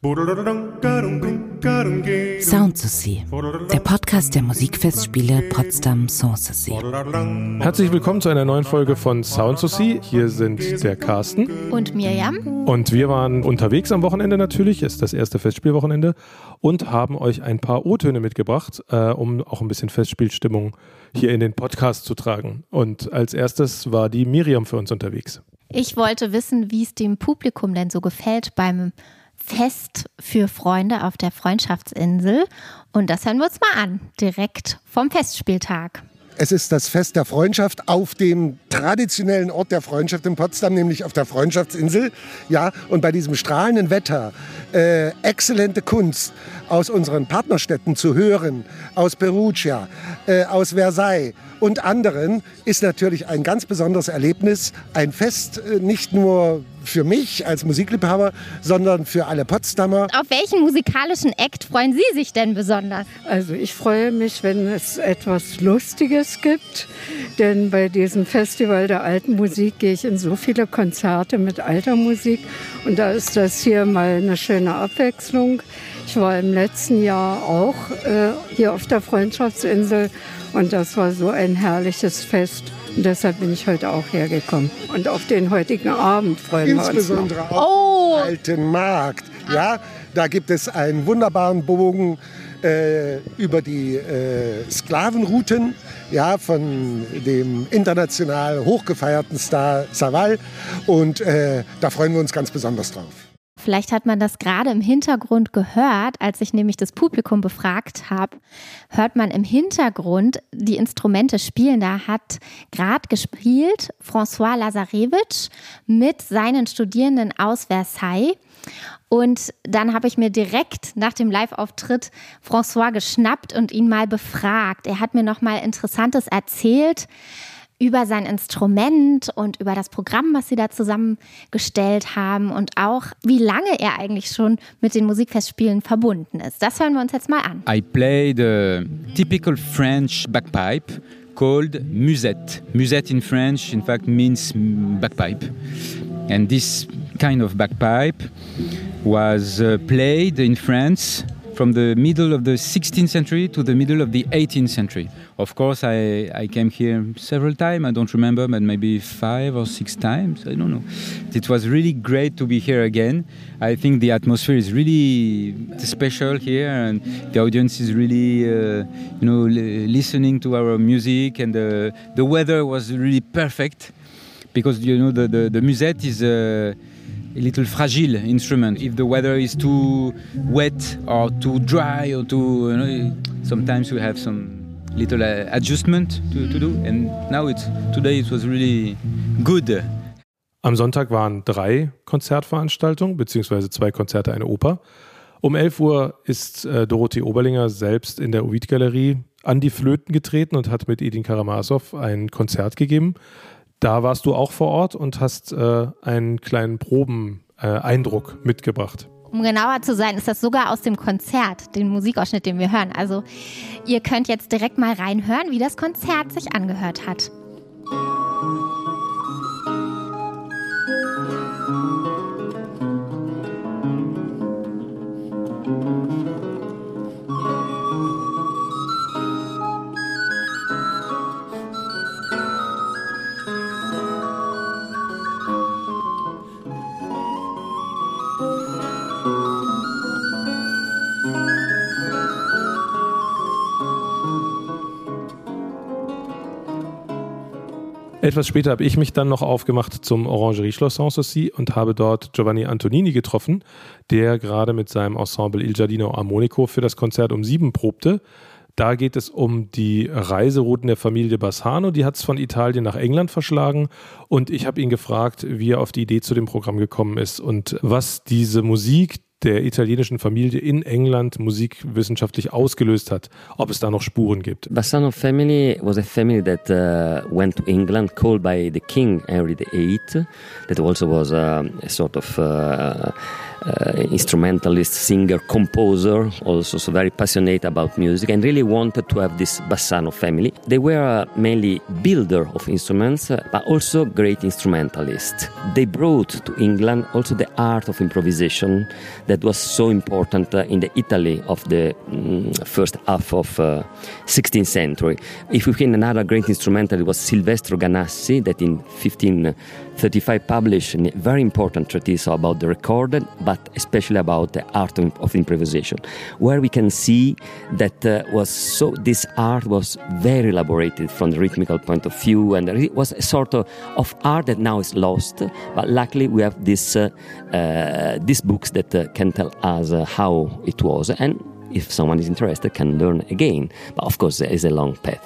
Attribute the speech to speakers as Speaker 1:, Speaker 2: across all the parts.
Speaker 1: Sound der Podcast der Musikfestspiele Potsdam Sanssouci.
Speaker 2: Herzlich willkommen zu einer neuen Folge von Sound Hier sind der Carsten
Speaker 3: und Mirjam.
Speaker 2: Und wir waren unterwegs am Wochenende natürlich, ist das erste Festspielwochenende und haben euch ein paar O-Töne mitgebracht, äh, um auch ein bisschen Festspielstimmung hier in den Podcast zu tragen. Und als erstes war die Miriam für uns unterwegs.
Speaker 3: Ich wollte wissen, wie es dem Publikum denn so gefällt beim Fest für Freunde auf der Freundschaftsinsel. Und das hören wir uns mal an, direkt vom Festspieltag.
Speaker 4: Es ist das Fest der Freundschaft auf dem traditionellen Ort der Freundschaft in Potsdam, nämlich auf der Freundschaftsinsel. Ja, und bei diesem strahlenden Wetter, äh, exzellente Kunst aus unseren Partnerstädten zu hören, aus Perugia, äh, aus Versailles und anderen, ist natürlich ein ganz besonderes Erlebnis. Ein Fest äh, nicht nur für mich als Musikliebhaber, sondern für alle Potsdamer.
Speaker 3: Auf welchen musikalischen Act freuen Sie sich denn besonders?
Speaker 5: Also ich freue mich, wenn es etwas Lustiges gibt, denn bei diesem Festival der alten Musik gehe ich in so viele Konzerte mit alter Musik und da ist das hier mal eine schöne Abwechslung. Ich war im letzten Jahr auch äh, hier auf der Freundschaftsinsel und das war so ein herrliches Fest. Und deshalb bin ich heute auch hergekommen. Und auf den heutigen Abend freuen
Speaker 4: wir uns. Insbesondere auf oh. den alten Markt. Ja, da gibt es einen wunderbaren Bogen äh, über die äh, Sklavenrouten ja, von dem international hochgefeierten Star Saval. Und äh, da freuen wir uns ganz besonders drauf.
Speaker 3: Vielleicht hat man das gerade im Hintergrund gehört, als ich nämlich das Publikum befragt habe, hört man im Hintergrund die Instrumente spielen. Da hat gerade gespielt François Lazarevich mit seinen Studierenden aus Versailles. Und dann habe ich mir direkt nach dem Live-Auftritt François geschnappt und ihn mal befragt. Er hat mir noch mal Interessantes erzählt über sein Instrument und über das Programm, was sie da zusammengestellt haben und auch, wie lange er eigentlich schon mit den Musikfestspielen verbunden ist. Das hören wir uns jetzt mal an.
Speaker 6: I play the typical French bagpipe called musette. Musette in French, in fact, means bagpipe. And this kind of bagpipe was uh, played in France from the middle of the 16th century to the middle of the 18th century. Of course, I, I came here several times. I don't remember, but maybe five or six times. I don't know. It was really great to be here again. I think the atmosphere is really special here, and the audience is really, uh, you know, listening to our music, and the the weather was really perfect because you know the the, the musette is. Uh, a little fragile instrument. If the weather is too wet or too dry or too, you know, sometimes we have some little uh, adjustment to, to do. And now it's today it was really good.
Speaker 2: Am Sonntag waren drei Konzertveranstaltungen, beziehungsweise zwei Konzerte, eine Oper. Um 11 Uhr ist äh, Dorothee Oberlinger selbst in der Ovid-Galerie an die Flöten getreten und hat mit Edin Karamasow ein Konzert gegeben. Da warst du auch vor Ort und hast äh, einen kleinen Probeneindruck äh, mitgebracht.
Speaker 3: Um genauer zu sein, ist das sogar aus dem Konzert, den Musikausschnitt, den wir hören. Also ihr könnt jetzt direkt mal reinhören, wie das Konzert sich angehört hat.
Speaker 2: Etwas später habe ich mich dann noch aufgemacht zum Orangerie-Schloss Sanssouci und habe dort Giovanni Antonini getroffen, der gerade mit seinem Ensemble Il Giardino Armonico für das Konzert um sieben probte. Da geht es um die Reiserouten der Familie Bassano. Die hat es von Italien nach England verschlagen. Und ich habe ihn gefragt, wie er auf die Idee zu dem Programm gekommen ist und was diese Musik, der italienischen Familie in England musikwissenschaftlich ausgelöst hat, ob es da noch Spuren gibt.
Speaker 7: Bassano family was a family that uh, went to England, called by the King Henry VIII, that also was uh, a sort of uh, uh, instrumentalist, singer, composer, also so very passionate about music, and really wanted to have this Bassano family. They were uh, mainly builder of instruments, uh, but also great instrumentalists. They brought to England also the art of improvisation that was so important uh, in the Italy of the um, first half of 16th uh, century. If we can another great instrumentalist was Silvestro Ganassi that in 1535 published a very important treatise about the recorded, but especially about the art of improvisation, where we can see that uh, was so this art was very elaborated from the rhythmical point of view, and it was a sort of, of art that now is lost. But luckily, we have this uh, uh, these books that uh, can tell us uh, how it was, and if someone is interested, can learn again. But of course, there is a long path.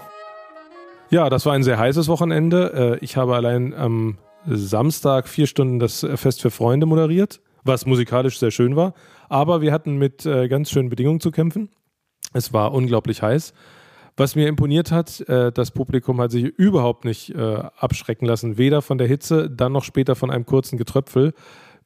Speaker 2: Ja, das war ein sehr heißes Wochenende. Äh, ich habe allein am Samstag vier Stunden das Fest für Freunde moderiert, was musikalisch sehr schön war. Aber wir hatten mit äh, ganz schönen Bedingungen zu kämpfen. Es war unglaublich heiß. Was mir imponiert hat, äh, das Publikum hat sich überhaupt nicht abschrecken lassen, weder von der Hitze, dann noch später von einem kurzen Getröpfel.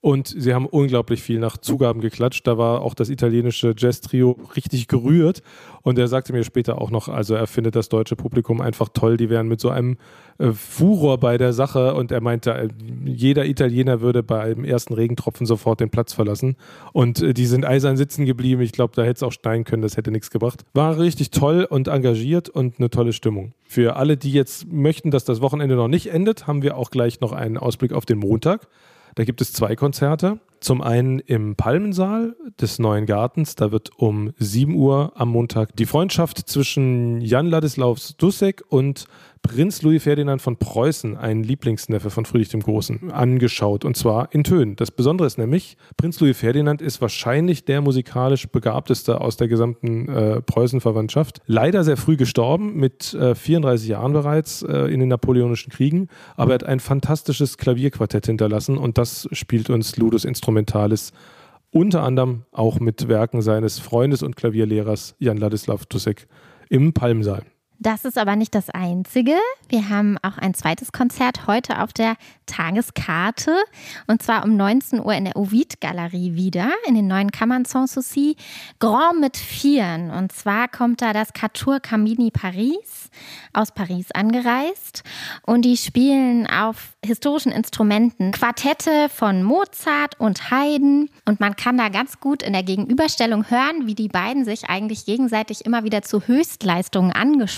Speaker 2: Und sie haben unglaublich viel nach Zugaben geklatscht. Da war auch das italienische Jazz-Trio richtig gerührt. Und er sagte mir später auch noch, also er findet das deutsche Publikum einfach toll. Die wären mit so einem äh, Furor bei der Sache. Und er meinte, äh, jeder Italiener würde beim ersten Regentropfen sofort den Platz verlassen. Und äh, die sind eisern sitzen geblieben. Ich glaube, da hätte es auch stein können. Das hätte nichts gebracht. War richtig toll und engagiert und eine tolle Stimmung. Für alle, die jetzt möchten, dass das Wochenende noch nicht endet, haben wir auch gleich noch einen Ausblick auf den Montag. Da gibt es zwei Konzerte. Zum einen im Palmensaal des Neuen Gartens. Da wird um 7 Uhr am Montag die Freundschaft zwischen Jan Ladislaus Dussek und Prinz Louis Ferdinand von Preußen, ein Lieblingsneffe von Friedrich dem Großen, angeschaut und zwar in Tönen. Das Besondere ist nämlich, Prinz Louis Ferdinand ist wahrscheinlich der musikalisch begabteste aus der gesamten äh, Preußenverwandtschaft. Leider sehr früh gestorben, mit äh, 34 Jahren bereits äh, in den Napoleonischen Kriegen, aber er hat ein fantastisches Klavierquartett hinterlassen und das spielt uns Ludus Instrumentalis unter anderem auch mit Werken seines Freundes und Klavierlehrers Jan Ladislav Tussek im Palmsaal.
Speaker 3: Das ist aber nicht das Einzige. Wir haben auch ein zweites Konzert heute auf der Tageskarte und zwar um 19 Uhr in der Ovid-Galerie wieder in den neuen Kammern Sanssouci. Grand mit Vieren und zwar kommt da das Catour Camini Paris aus Paris angereist und die spielen auf historischen Instrumenten Quartette von Mozart und Haydn und man kann da ganz gut in der Gegenüberstellung hören, wie die beiden sich eigentlich gegenseitig immer wieder zu Höchstleistungen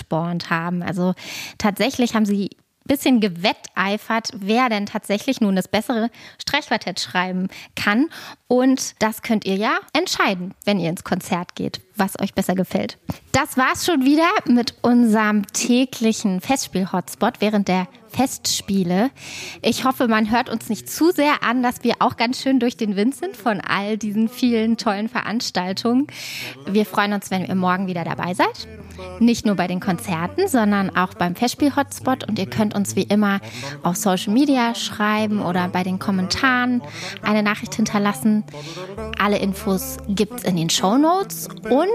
Speaker 3: angespornt haben. Also tatsächlich haben sie bisschen gewetteifert, wer denn tatsächlich nun das bessere Streichquartett schreiben kann. Und das könnt ihr ja entscheiden, wenn ihr ins Konzert geht, was euch besser gefällt. Das war's schon wieder mit unserem täglichen Festspiel-Hotspot während der Festspiele. Ich hoffe, man hört uns nicht zu sehr an, dass wir auch ganz schön durch den Wind sind von all diesen vielen tollen Veranstaltungen. Wir freuen uns, wenn ihr morgen wieder dabei seid. Nicht nur bei den Konzerten, sondern auch beim Festspiel-Hotspot. Und ihr könnt uns wie immer auf Social Media schreiben oder bei den Kommentaren eine Nachricht hinterlassen. Alle Infos gibt es in den Show Notes und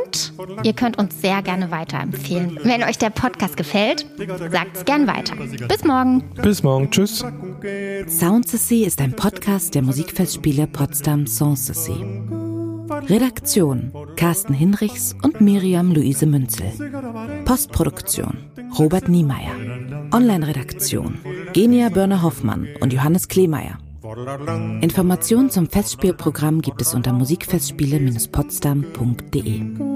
Speaker 3: ihr könnt uns sehr gerne weiterempfehlen. Wenn euch der Podcast gefällt, sagt es gern weiter. Bis morgen.
Speaker 2: Bis morgen. Tschüss.
Speaker 1: Soundsessy ist ein Podcast der Musikfestspiele Potsdam Sanssouci. Redaktion Carsten Hinrichs und Miriam Luise Münzel. Postproduktion Robert Niemeyer. Online-Redaktion Genia Börner-Hoffmann und Johannes Kleemeyer. Informationen zum Festspielprogramm gibt es unter musikfestspiele-potsdam.de.